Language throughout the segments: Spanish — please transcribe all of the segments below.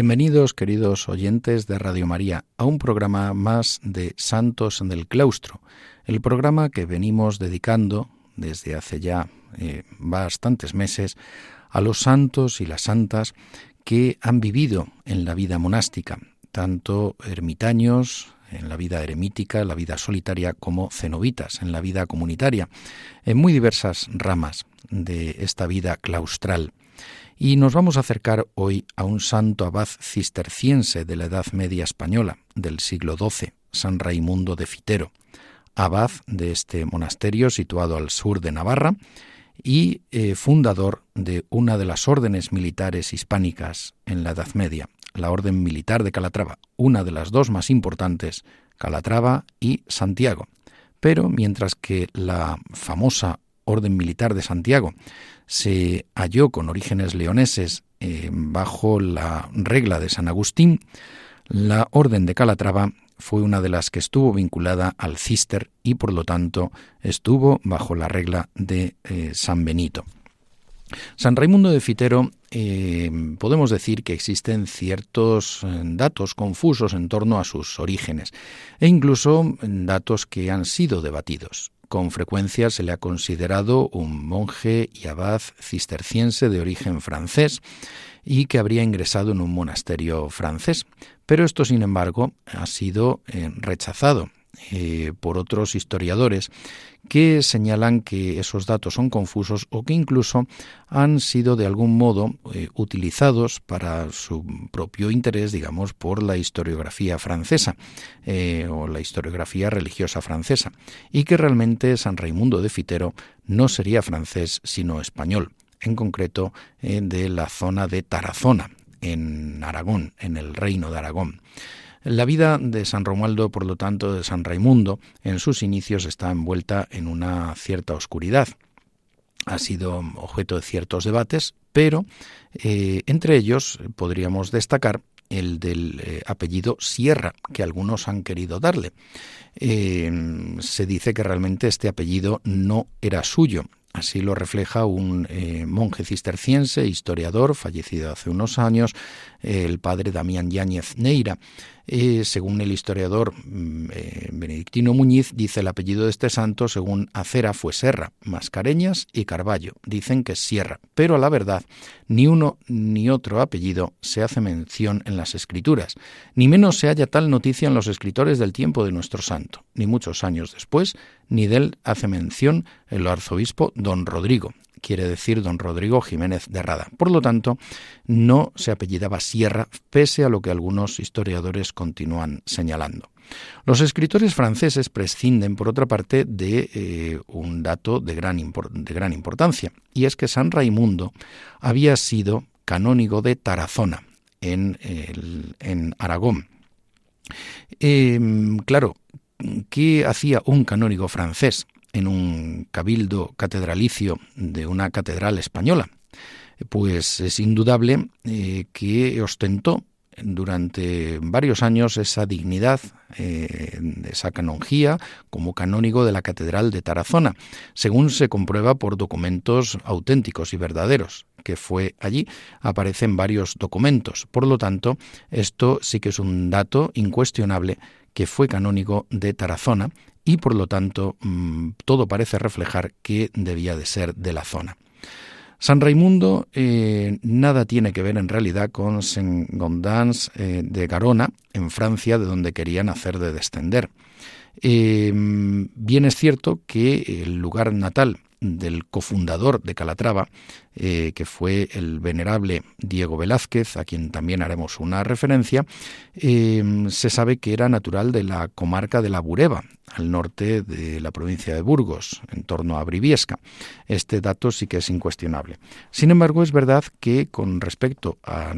Bienvenidos, queridos oyentes de Radio María, a un programa más de Santos en el Claustro, el programa que venimos dedicando desde hace ya eh, bastantes meses a los santos y las santas que han vivido en la vida monástica, tanto ermitaños, en la vida eremítica, la vida solitaria, como cenobitas, en la vida comunitaria, en muy diversas ramas de esta vida claustral. Y nos vamos a acercar hoy a un santo abad cisterciense de la Edad Media española, del siglo XII, San Raimundo de Fitero, abad de este monasterio situado al sur de Navarra y eh, fundador de una de las órdenes militares hispánicas en la Edad Media, la Orden Militar de Calatrava, una de las dos más importantes, Calatrava y Santiago. Pero mientras que la famosa Orden Militar de Santiago se halló con orígenes leoneses eh, bajo la regla de San Agustín, la Orden de Calatrava fue una de las que estuvo vinculada al cister y por lo tanto estuvo bajo la regla de eh, San Benito. San Raimundo de Fitero, eh, podemos decir que existen ciertos datos confusos en torno a sus orígenes e incluso datos que han sido debatidos. Con frecuencia se le ha considerado un monje y abad cisterciense de origen francés y que habría ingresado en un monasterio francés. Pero esto, sin embargo, ha sido eh, rechazado eh, por otros historiadores que señalan que esos datos son confusos o que incluso han sido de algún modo eh, utilizados para su propio interés, digamos, por la historiografía francesa eh, o la historiografía religiosa francesa, y que realmente San Raimundo de Fitero no sería francés sino español, en concreto de la zona de Tarazona, en Aragón, en el reino de Aragón. La vida de San Romualdo, por lo tanto, de San Raimundo, en sus inicios está envuelta en una cierta oscuridad. Ha sido objeto de ciertos debates, pero eh, entre ellos podríamos destacar el del eh, apellido Sierra, que algunos han querido darle. Eh, se dice que realmente este apellido no era suyo, Así lo refleja un monje cisterciense, historiador, fallecido hace unos años, el padre Damián Yáñez Neira, eh, según el historiador mm, eh, Benedictino Muñiz, dice el apellido de este santo, según Acera, fue Serra, Mascareñas y Carballo. Dicen que es Sierra, pero a la verdad, ni uno ni otro apellido se hace mención en las escrituras, ni menos se halla tal noticia en los escritores del tiempo de nuestro santo, ni muchos años después, ni de él hace mención el arzobispo don Rodrigo, quiere decir don Rodrigo Jiménez de Rada. Por lo tanto, no se apellidaba Sierra, pese a lo que algunos historiadores continúan señalando. Los escritores franceses prescinden, por otra parte, de eh, un dato de gran, importancia, y es que San Raimundo había sido canónigo de Tarazona, en, en Aragón. Em, claro, ¿qué hacía un canónigo francés? En un cabildo catedralicio de una catedral española, pues es indudable eh, que ostentó durante varios años esa dignidad, eh, esa canonjía como canónigo de la Catedral de Tarazona, según se comprueba por documentos auténticos y verdaderos, que fue allí, aparecen varios documentos. Por lo tanto, esto sí que es un dato incuestionable que fue canónigo de Tarazona y por lo tanto mm, todo parece reflejar que debía de ser de la zona. San Raimundo eh, nada tiene que ver en realidad con Saint Gondans eh, de Garona, en Francia, de donde querían hacer de descender. Eh, bien es cierto que el lugar natal del cofundador de Calatrava, eh, que fue el venerable Diego Velázquez, a quien también haremos una referencia, eh, se sabe que era natural de la comarca de la Bureba, al norte de la provincia de Burgos, en torno a Briviesca. Este dato sí que es incuestionable. Sin embargo, es verdad que con respecto a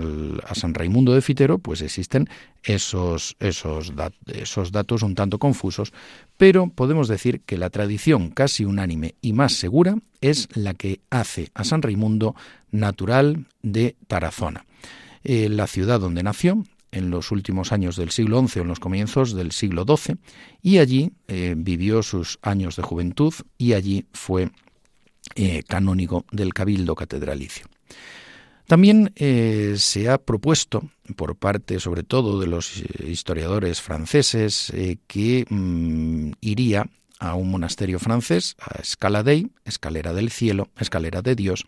San Raimundo de Fitero, pues existen esos, esos, esos datos un tanto confusos, pero podemos decir que la tradición casi unánime y más segura es la que hace a San Raimundo natural de Tarazona. Eh, la ciudad donde nació, en los últimos años del siglo XI o en los comienzos del siglo XII, y allí eh, vivió sus años de juventud y allí fue eh, canónigo del Cabildo Catedralicio. También se ha propuesto, por parte sobre todo de los historiadores franceses, que mm, iría a un monasterio francés, a Escala Dei, Escalera del Cielo, Escalera de Dios,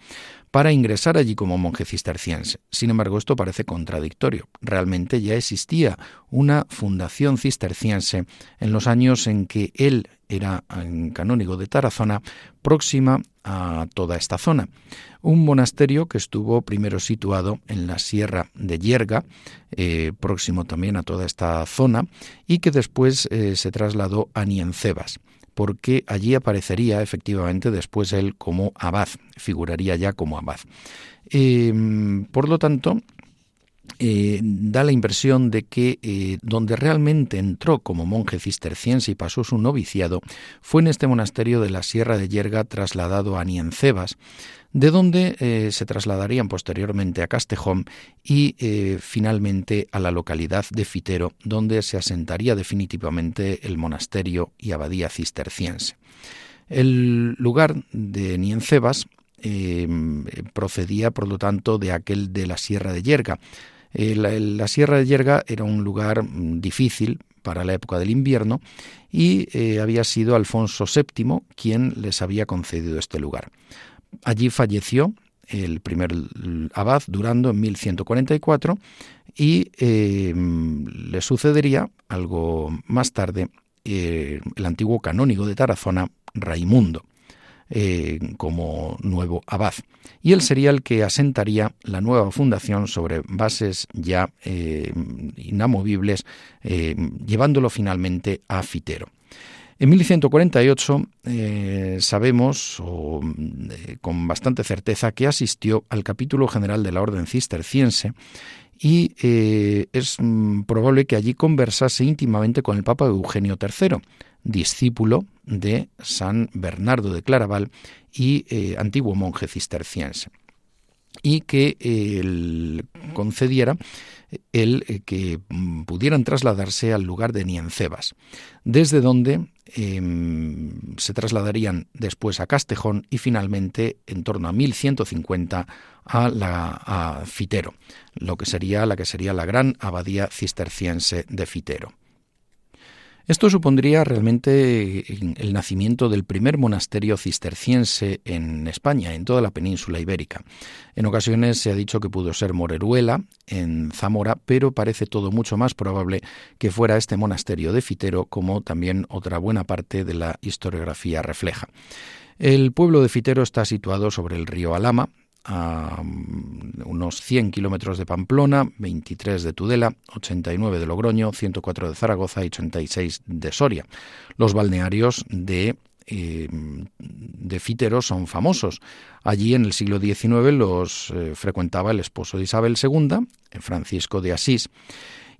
para ingresar allí como monje cisterciense. Sin embargo, esto parece contradictorio. Realmente ya existía una fundación cisterciense en los años en que él era canónigo de Tarazona, próxima a toda esta zona. Un monasterio que estuvo primero situado en la Sierra de Yerga, eh, próximo también a toda esta zona, y que después eh, se trasladó a Niencebas porque allí aparecería efectivamente después él como abad, figuraría ya como abad. Em, por lo tanto, eh, da la impresión de que eh, donde realmente entró como monje cisterciense y pasó su noviciado fue en este monasterio de la Sierra de Yerga trasladado a Niencebas, de donde eh, se trasladarían posteriormente a Castejón y finalmente a la localidad de Fitero, donde se asentaría definitivamente el monasterio y abadía cisterciense. El lugar de Niencebas procedía, por lo tanto, de aquel de la Sierra de Yerga, eh, la, Sierra de Yerga era un lugar mm, difícil para la época del invierno y eh, había sido Alfonso VII quien les había concedido este lugar. Allí falleció el primer abad durando en 1144 y eh, le sucedería algo más tarde el antiguo canónigo de Tarazona, Raimundo. Eh, como nuevo abad. Y él sería el que asentaría la nueva fundación sobre bases ya eh, inamovibles, eh, llevándolo finalmente a Fitero. En 1148 sabemos con bastante certeza que asistió al capítulo general de la Orden Cisterciense y es mm, probable que allí conversase íntimamente con el Papa Eugenio III, discípulo de San Bernardo de Claraval y eh, antiguo monje cisterciense, y que eh, concediera el eh, que mm, pudieran trasladarse al lugar de Niencebas, desde donde em, se trasladarían después a Castejón y finalmente en torno a 1150 a, la, a Fitero, lo que sería la que sería la gran abadía cisterciense de Fitero. Esto supondría realmente el nacimiento del primer monasterio cisterciense en España, en toda la península ibérica. En ocasiones se ha dicho que pudo ser Moreruela, en Zamora, pero parece todo mucho más probable que fuera este monasterio de Fitero, como también otra buena parte de la historiografía refleja. El pueblo de Fitero está situado sobre el río Alama, a mm, unos 100 kilómetros de Pamplona, 23 de Tudela, 89 de Logroño, 104 de Zaragoza y 86 de Soria. Los balnearios de eh, de Fítero son famosos. Allí en el siglo XIX los eh, frecuentaba el esposo de Isabel II, Francisco de Asís.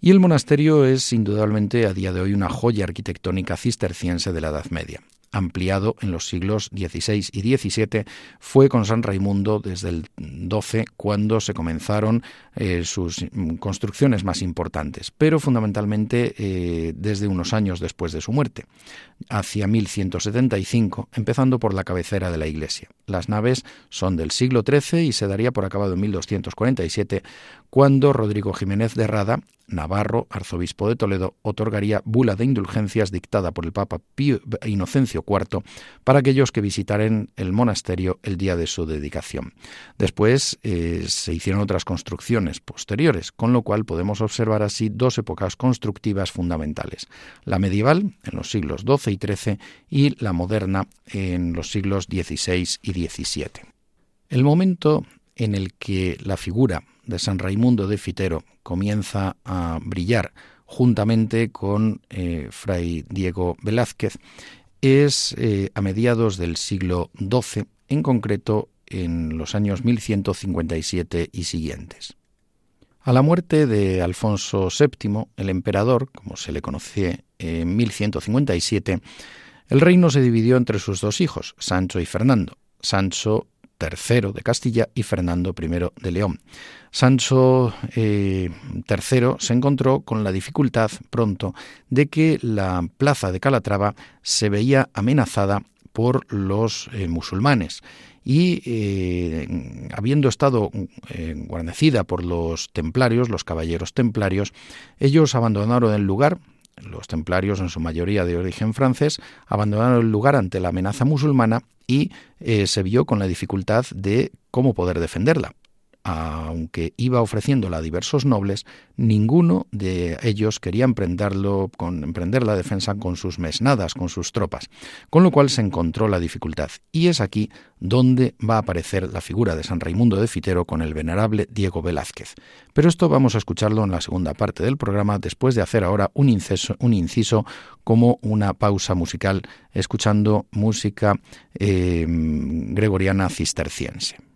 Y el monasterio es indudablemente a día de hoy una joya arquitectónica cisterciense de la Edad Media ampliado en los siglos XVI y XVII, fue con San Raimundo desde el XII cuando se comenzaron eh, sus construcciones más importantes, pero fundamentalmente eh, desde unos años después de su muerte, hacia 1175, empezando por la cabecera de la iglesia. Las naves son del siglo XIII y se daría por acabado en 1247, cuando Rodrigo Jiménez de Rada Navarro, arzobispo de Toledo, otorgaría bula de indulgencias dictada por el Papa Pío Inocencio IV para aquellos que visitaren el monasterio el día de su dedicación. Después eh, se hicieron otras construcciones posteriores, con lo cual podemos observar así dos épocas constructivas fundamentales, la medieval en los siglos XII y XIII y la moderna en los siglos XVI y XVII. El momento en el que la figura de San Raimundo de Fitero comienza a brillar juntamente con eh, Fray Diego Velázquez es eh, a mediados del siglo XII, en concreto en los años 1157 y siguientes. A la muerte de Alfonso VII, el emperador, como se le conocía en 1157, el reino se dividió entre sus dos hijos, Sancho y Fernando. Sancho III de Castilla y Fernando I de León. Sancho III eh, se encontró con la dificultad pronto de que la plaza de Calatrava se veía amenazada por los eh, musulmanes y eh, habiendo estado eh, guarnecida por los templarios, los caballeros templarios, ellos abandonaron el lugar, los templarios en su mayoría de origen francés, abandonaron el lugar ante la amenaza musulmana y eh, se vio con la dificultad de cómo poder defenderla aunque iba ofreciéndola a diversos nobles, ninguno de ellos quería con, emprender la defensa con sus mesnadas, con sus tropas, con lo cual se encontró la dificultad. Y es aquí donde va a aparecer la figura de San Raimundo de Fitero con el venerable Diego Velázquez. Pero esto vamos a escucharlo en la segunda parte del programa, después de hacer ahora un inciso, un inciso como una pausa musical, escuchando música eh, gregoriana cisterciense.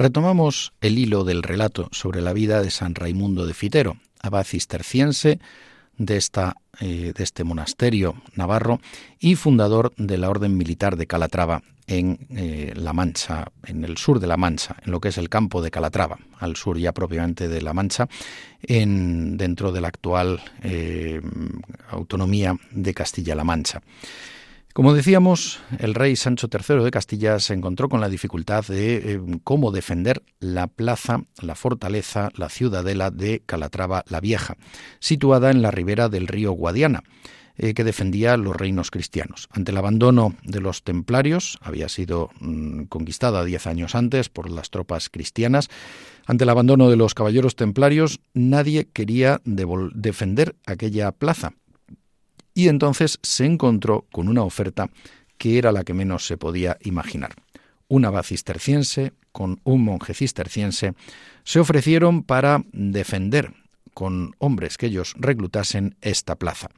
Retomamos el hilo del relato sobre la vida de San Raimundo de Fitero, abad cisterciense de, eh, este monasterio navarro y fundador de la Orden Militar de Calatrava en eh, La Mancha, en el sur de La Mancha, en lo que es el campo de Calatrava, al sur ya propiamente de La Mancha, en, dentro de la actual eh, autonomía de Castilla-La Mancha. Como decíamos, el rey Sancho III de Castilla se encontró con la dificultad de eh, cómo defender la plaza, la fortaleza, la ciudadela de Calatrava la Vieja, situada en la ribera del río Guadiana, eh, que defendía los reinos cristianos. Ante el abandono de los templarios, había sido mm, conquistada diez años antes por las tropas cristianas, ante el abandono de los caballeros templarios, nadie quería defender aquella plaza y entonces se encontró con una oferta que era la que menos se podía imaginar. Un abad cisterciense con un monje cisterciense se ofrecieron para defender con hombres que ellos reclutasen esta plaza.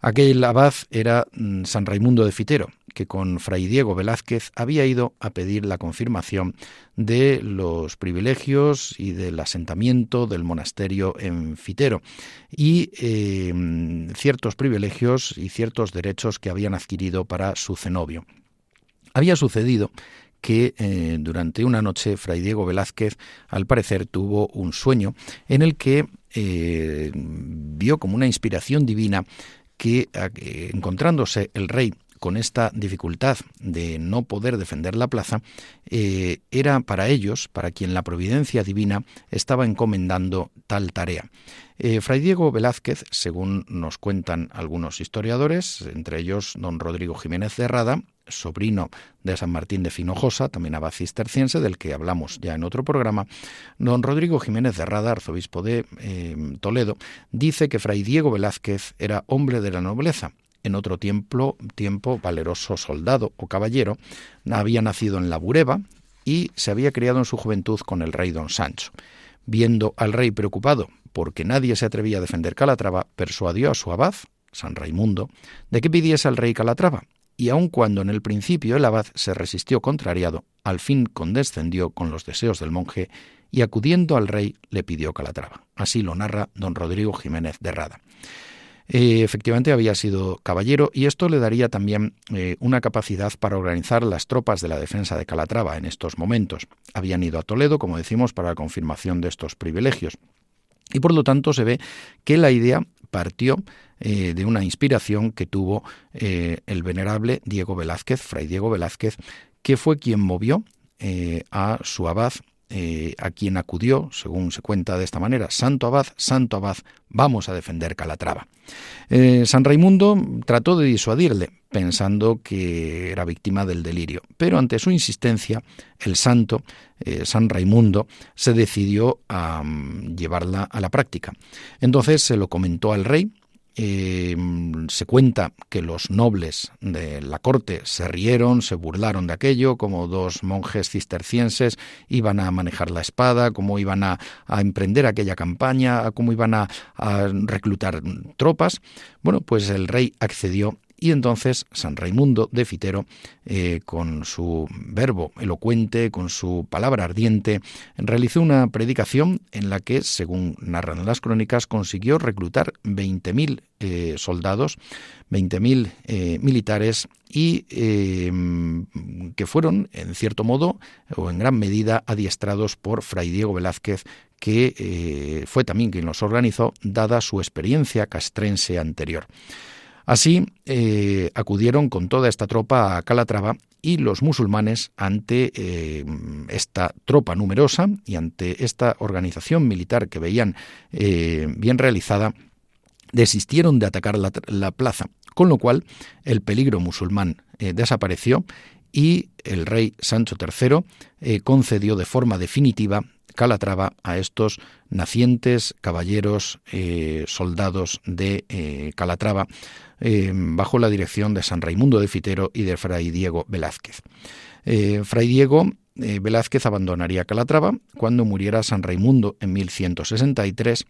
Aquel abad era mm, San Raimundo de Fitero, que con Fray Diego Velázquez había ido a pedir la confirmación de los privilegios y del asentamiento del monasterio en Fitero y em, ciertos privilegios y ciertos derechos que habían adquirido para su cenobio. Había sucedido que eh, durante una noche Fray Diego Velázquez, al parecer, tuvo un sueño en el que eh, vio como una inspiración divina que encontrándose el rey con esta dificultad de no poder defender la plaza, eh, era para ellos, para quien la providencia divina estaba encomendando tal tarea. Eh, Fray Diego Velázquez, según nos cuentan algunos historiadores, entre ellos don Rodrigo Jiménez de Rada, sobrino de San Martín de Finojosa, también abad cisterciense, del que hablamos ya en otro programa, don Rodrigo Jiménez de Rada, arzobispo de eh, Toledo, dice que Fray Diego Velázquez era hombre de la nobleza, en otro tiempo, tiempo valeroso soldado o caballero, había nacido en la Bureba y se había criado en su juventud con el rey don Sancho. Viendo al rey preocupado porque nadie se atrevía a defender Calatrava, persuadió a su abad, San Raimundo, de que pidiese al rey Calatrava, y aun cuando en el principio el abad se resistió contrariado, al fin condescendió con los deseos del monje y acudiendo al rey le pidió Calatrava. Así lo narra don Rodrigo Jiménez de Rada. Eh, efectivamente había sido caballero y esto le daría también eh, una capacidad para organizar las tropas de la defensa de Calatrava en estos momentos. Habían ido a Toledo, como decimos, para la confirmación de estos privilegios. Y por lo tanto se ve que la idea partió eh, de una inspiración que tuvo el venerable Diego Velázquez, fray Diego Velázquez, que fue quien movió a su abad eh, a quien acudió, según se cuenta de esta manera, Santo Abad, Santo Abad, vamos a defender Calatrava. Eh, San Raimundo trató de disuadirle, pensando que era víctima del delirio, pero ante su insistencia, el santo, eh, San Raimundo, se decidió a mm, llevarla a la práctica. Entonces se lo comentó al rey, eh, se cuenta que los nobles de la corte se rieron, se burlaron de aquello, como dos monjes cistercienses iban a manejar la espada, cómo iban a, emprender aquella campaña, cómo iban a reclutar tropas. Bueno, pues el rey accedió y entonces San Raimundo de Fitero, eh, con su verbo elocuente, con su palabra ardiente, realizó una predicación en la que, según narran las crónicas, consiguió reclutar 20.000 eh, soldados, 20.000 eh, militares y que fueron, en cierto modo, o en gran medida, adiestrados por Fray Diego Velázquez, que fue también quien los organizó, dada su experiencia castrense anterior. Así eh, acudieron con toda esta tropa a Calatrava y los musulmanes ante eh, esta tropa numerosa y ante esta organización militar que veían eh, bien realizada, desistieron de atacar la, plaza, con lo cual el peligro musulmán desapareció y el rey Sancho III concedió de forma definitiva Calatrava a estos nacientes caballeros soldados de Calatrava eh, bajo la dirección de San Raimundo de Fitero y de Fray Diego Velázquez. Eh, Fray Diego eh, Velázquez abandonaría Calatrava cuando muriera San Raimundo en 1163,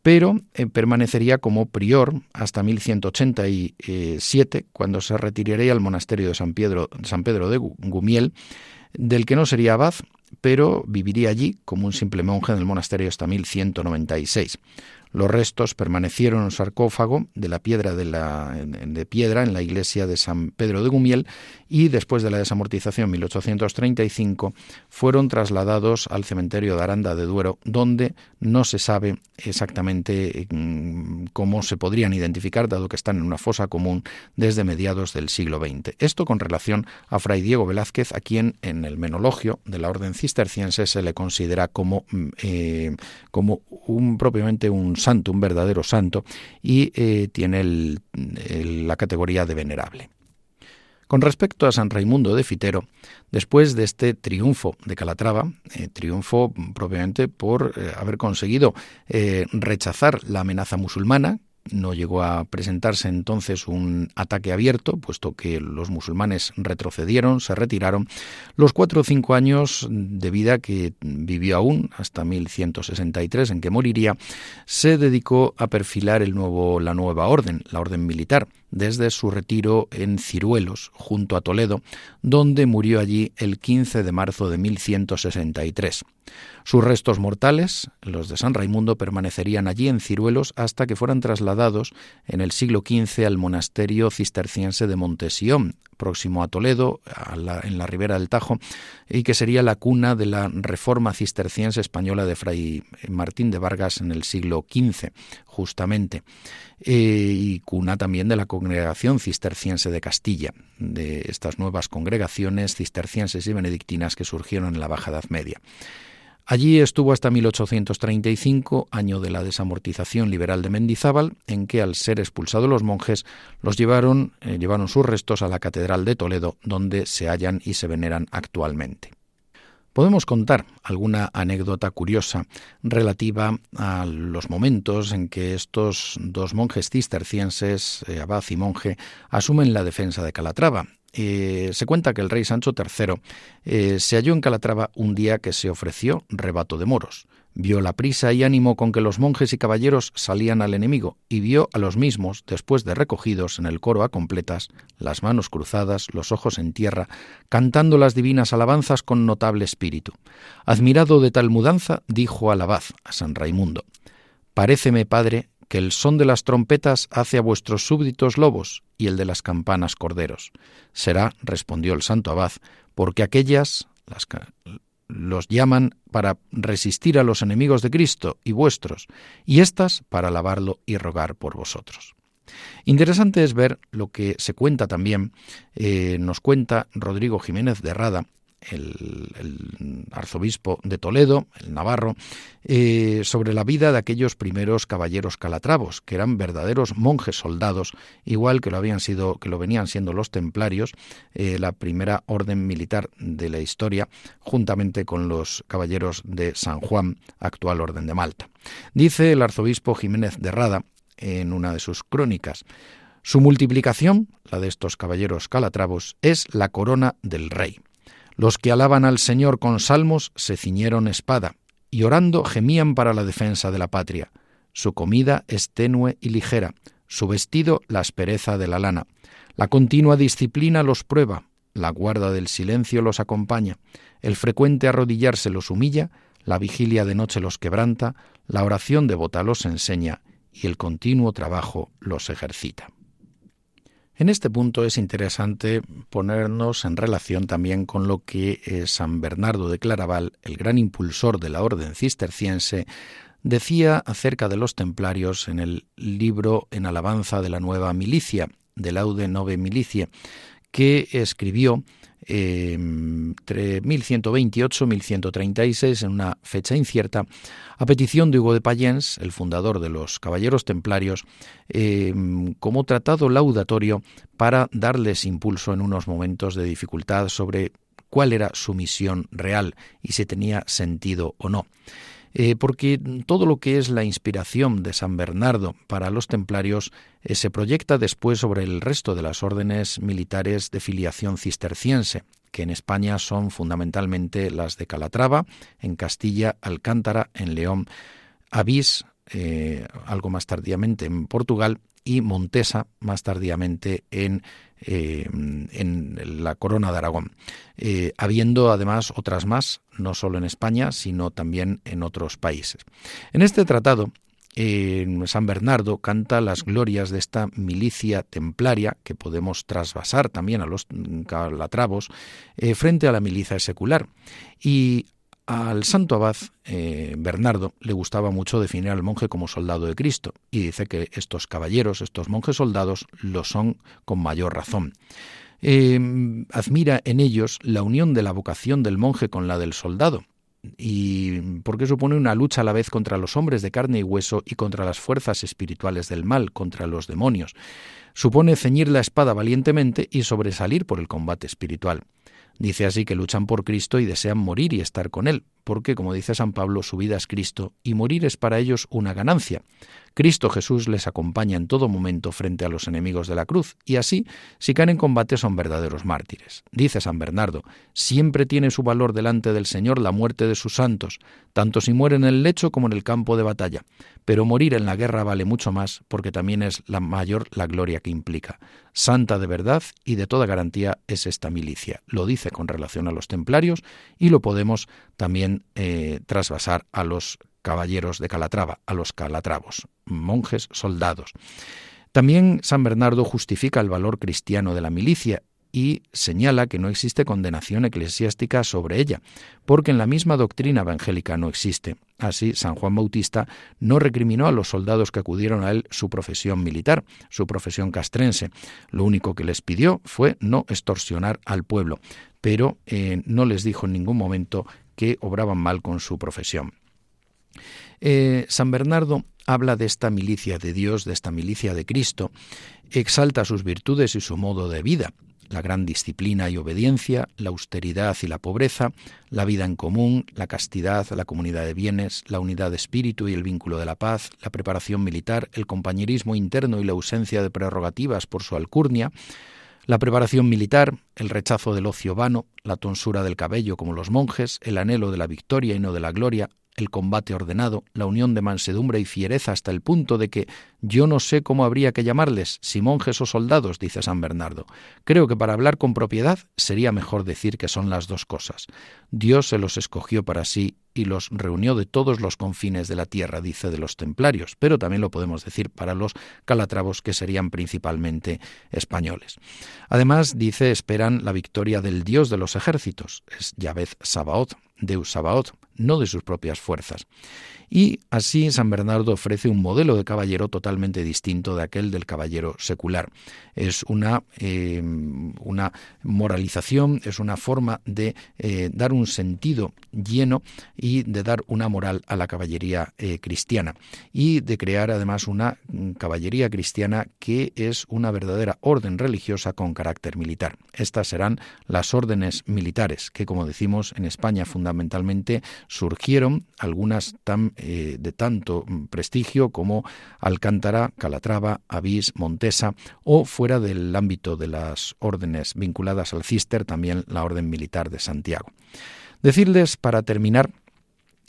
pero permanecería como prior hasta 1187, cuando se retiraría al monasterio de San Pedro, San Pedro de Gumiel, del que no sería abad, pero viviría allí como un simple monje en el monasterio hasta 1196. Los restos permanecieron en un sarcófago de la piedra de, la, de piedra en la iglesia de San Pedro de Gumiel y después de la desamortización en 1835 fueron trasladados al cementerio de Aranda de Duero, donde no se sabe exactamente mm, cómo se podrían identificar, dado que están en una fosa común desde mediados del siglo XX. Esto con relación a Fray Diego Velázquez, a quien en el menologio de la orden cisterciense se le considera como, mm, eh, como un propiamente un santo, un verdadero santo, y eh, tiene la categoría de venerable. Con respecto a San Raimundo de Fitero, después de este triunfo de Calatrava, eh, triunfo propiamente por eh, haber conseguido rechazar la amenaza musulmana, no llegó a presentarse entonces un ataque abierto, puesto que los musulmanes retrocedieron, se retiraron. Los cuatro o cinco años de vida que vivió aún, hasta 1163, en que moriría, se dedicó a perfilar el nuevo, la nueva orden, la orden militar, desde su retiro en Ciruelos, junto a Toledo, donde murió allí el 15 de marzo de 1163. Sus restos mortales, los de San Raimundo, permanecerían allí en Ciruelos hasta que fueran trasladados en el siglo XV al monasterio cisterciense de Montesión, próximo a Toledo, en la ribera del Tajo, y que sería la cuna de la reforma cisterciense española de Fray Martín de Vargas en el siglo XV, justamente, eh, y cuna también de la congregación cisterciense de Castilla, de estas nuevas congregaciones cistercienses y benedictinas que surgieron en la Baja Edad Media. Allí estuvo hasta 1835, año de la desamortización liberal de Mendizábal, en que al ser expulsados los monjes los llevaron, eh, llevaron sus restos a la Catedral de Toledo, donde se hallan y se veneran actualmente. Podemos contar alguna anécdota curiosa relativa a los momentos en que estos dos monjes cistercienses, eh, abad y monje, asumen la defensa de Calatrava eh, se cuenta que el rey Sancho III eh, se halló en Calatrava un día que se ofreció rebato de moros. vio la prisa y ánimo con que los monjes y caballeros salían al enemigo, y vio a los mismos, después de recogidos en el coro a completas, las manos cruzadas, los ojos en tierra, cantando las divinas alabanzas con notable espíritu. Admirado de tal mudanza, dijo al abad, a San Raimundo, Paréceme, padre, que el son de las trompetas hace a vuestros súbditos lobos y el de las campanas corderos. Será, respondió el santo abad, porque aquellas las, los llaman para resistir a los enemigos de Cristo y vuestros, y éstas para alabarlo y rogar por vosotros. Interesante es ver lo que se cuenta también, eh, nos cuenta Rodrigo Jiménez de Rada, el, arzobispo de Toledo, el navarro, eh, sobre la vida de aquellos primeros caballeros calatravos, que eran verdaderos monjes soldados, igual que lo habían sido, que lo venían siendo los templarios, eh, la primera orden militar de la historia, juntamente con los caballeros de San Juan, actual orden de Malta. Dice el arzobispo Jiménez de Rada en una de sus crónicas. Su multiplicación, la de estos caballeros calatravos, es la corona del rey. Los que alaban al Señor con salmos se ciñeron espada, y orando gemían para la defensa de la patria. Su comida es tenue y ligera, su vestido la aspereza de la lana. La continua disciplina los prueba, la guarda del silencio los acompaña, el frecuente arrodillarse los humilla, la vigilia de noche los quebranta, la oración devota los enseña, y el continuo trabajo los ejercita. En este punto es interesante ponernos en relación también con lo que eh, San Bernardo de Claraval, el gran impulsor de la orden cisterciense, decía acerca de los templarios en el libro En alabanza de la nueva milicia, de Laude Nove Milicie, que escribió entre 1128-1136, en una fecha incierta, a petición de Hugo de Payens, el fundador de los Caballeros Templarios, em, como tratado laudatorio para darles impulso en unos momentos de dificultad sobre cuál era su misión real y si tenía sentido o no. Eh, porque todo lo que es la inspiración de San Bernardo para los templarios eh, se proyecta después sobre el resto de las órdenes militares de filiación cisterciense, que en España son fundamentalmente las de Calatrava, en Castilla, Alcántara, en León, Avís, eh, algo más tardíamente en Portugal, y Montesa más tardíamente en, eh, en la Corona de Aragón, eh, habiendo además otras más, no solo en España, sino también en otros países. En este tratado, San Bernardo canta las glorias de esta milicia templaria que podemos trasvasar también a los calatravos eh, frente a la milicia secular y al santo abad eh, Bernardo le gustaba mucho definir al monje como soldado de Cristo y dice que estos caballeros, estos monjes soldados, lo son con mayor razón. Eh, admira en ellos la unión de la vocación del monje con la del soldado, y porque supone una lucha a la vez contra los hombres de carne y hueso y contra las fuerzas espirituales del mal, contra los demonios. Supone ceñir la espada valientemente y sobresalir por el combate espiritual. Dice así que luchan por Cristo y desean morir y estar con Él, porque, como dice San Pablo, su vida es Cristo y morir es para ellos una ganancia. Cristo Jesús les acompaña en todo momento frente a los enemigos de la cruz, y así, si caen en combate, son verdaderos mártires. Dice San Bernardo, siempre tiene su valor delante del Señor la muerte de sus santos, tanto si mueren en el lecho como en el campo de batalla. Pero morir en la guerra vale mucho más, porque también es la mayor la gloria que implica. Santa de verdad y de toda garantía es esta milicia. Lo dice con relación a los templarios y lo podemos también eh, trasvasar a los caballeros de Calatrava, a los calatravos, monjes soldados. También San Bernardo justifica el valor cristiano de la milicia y señala que no existe condenación eclesiástica sobre ella, porque en la misma doctrina evangélica no existe. Así, San Juan Bautista no recriminó a los soldados que acudieron a él su profesión militar, su profesión castrense. Lo único que les pidió fue no extorsionar al pueblo, pero eh, no les dijo en ningún momento que obraban mal con su profesión. Eh, San Bernardo habla de esta milicia de Dios, de esta milicia de Cristo, exalta sus virtudes y su modo de vida, la gran disciplina y obediencia, la austeridad y la pobreza, la vida en común, la castidad, la comunidad de bienes, la unidad de espíritu y el vínculo de la paz, la preparación militar, el compañerismo interno y la ausencia de prerrogativas por su alcurnia, la preparación militar, el rechazo del ocio vano, la tonsura del cabello como los monjes, el anhelo de la victoria y no de la gloria, el combate ordenado, la unión de mansedumbre y fiereza hasta el punto de que yo no sé cómo habría que llamarles, si monjes o soldados, dice San Bernardo. Creo que para hablar con propiedad sería mejor decir que son las dos cosas. Dios se los escogió para sí y los reunió de todos los confines de la tierra, dice de los templarios, pero también lo podemos decir para los calatravos, que serían principalmente españoles. Además, dice, esperan la victoria del Dios de los ejércitos, es Yahvé Sabaoth, Deus Sabaoth, no de sus propias fuerzas. Y así San Bernardo ofrece un modelo de caballero totalmente distinto de aquel del caballero secular. Es una, eh, una moralización, es una forma de eh, dar un sentido lleno y de dar una moral a la caballería eh, cristiana y de crear además una mm, caballería cristiana que es una verdadera orden religiosa con carácter militar. Estas serán las órdenes militares que, como decimos en España, fundamentalmente surgieron algunas tan eh, de tanto prestigio como Alcántara, Calatrava, Avís, Montesa o fuera del ámbito de las órdenes vinculadas al Cister, también la Orden Militar de Santiago. Decirles, para terminar,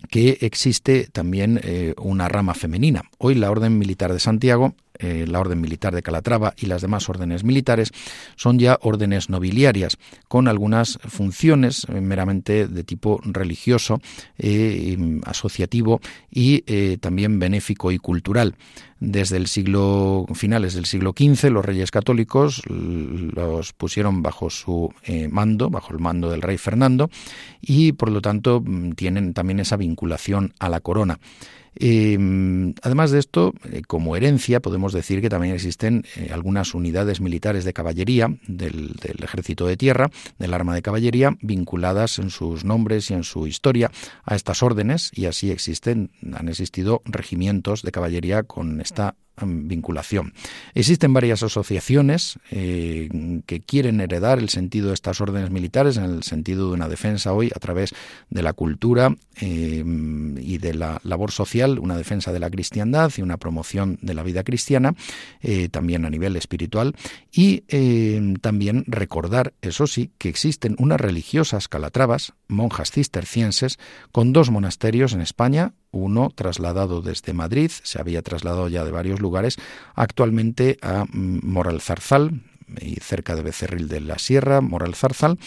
que existe también eh, una rama femenina. Hoy la Orden Militar de Santiago eh, la Orden Militar de Calatrava y las demás órdenes militares, son ya órdenes nobiliarias, con algunas funciones eh, meramente de tipo religioso, eh, asociativo y también benéfico y cultural. Desde el siglo finales del siglo XV, los reyes católicos los pusieron bajo su mando, bajo el mando del rey Fernando, y por lo tanto mm, tienen también esa vinculación a la corona. Em, además de esto, eh, como herencia, podemos decir que también existen eh, algunas unidades militares de caballería del, del, ejército de tierra, del arma de caballería, vinculadas en sus nombres y en su historia a estas órdenes, y así existen, han existido regimientos de caballería con esta vinculación. Existen varias asociaciones eh, que quieren heredar el sentido de estas órdenes militares en el sentido de una defensa hoy a través de la cultura eh, y de la labor social, una defensa de la cristiandad y una promoción de la vida cristiana, eh, también a nivel espiritual, y también recordar, eso sí, que existen unas religiosas calatravas, monjas cistercienses, con dos monasterios en España, uno trasladado desde Madrid, se había trasladado ya de varios lugares, actualmente a mm, Moralzarzal, y cerca de Becerril de la Sierra, Moralzarzal,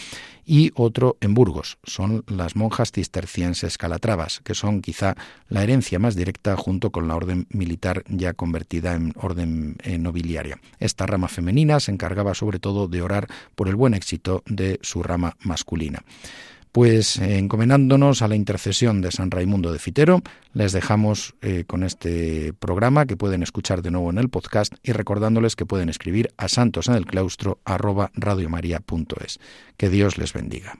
y otro en Burgos. Son las monjas cistercienses calatravas, que son quizá la herencia más directa junto con la orden militar ya convertida en orden eh, nobiliaria. Esta rama femenina se encargaba sobre todo de orar por el buen éxito de su rama masculina. Pues eh, encomendándonos a la intercesión de San Raimundo de Fitero, les dejamos eh, con este programa que pueden escuchar de nuevo en el podcast y recordándoles que pueden escribir a santos en el claustro Que Dios les bendiga.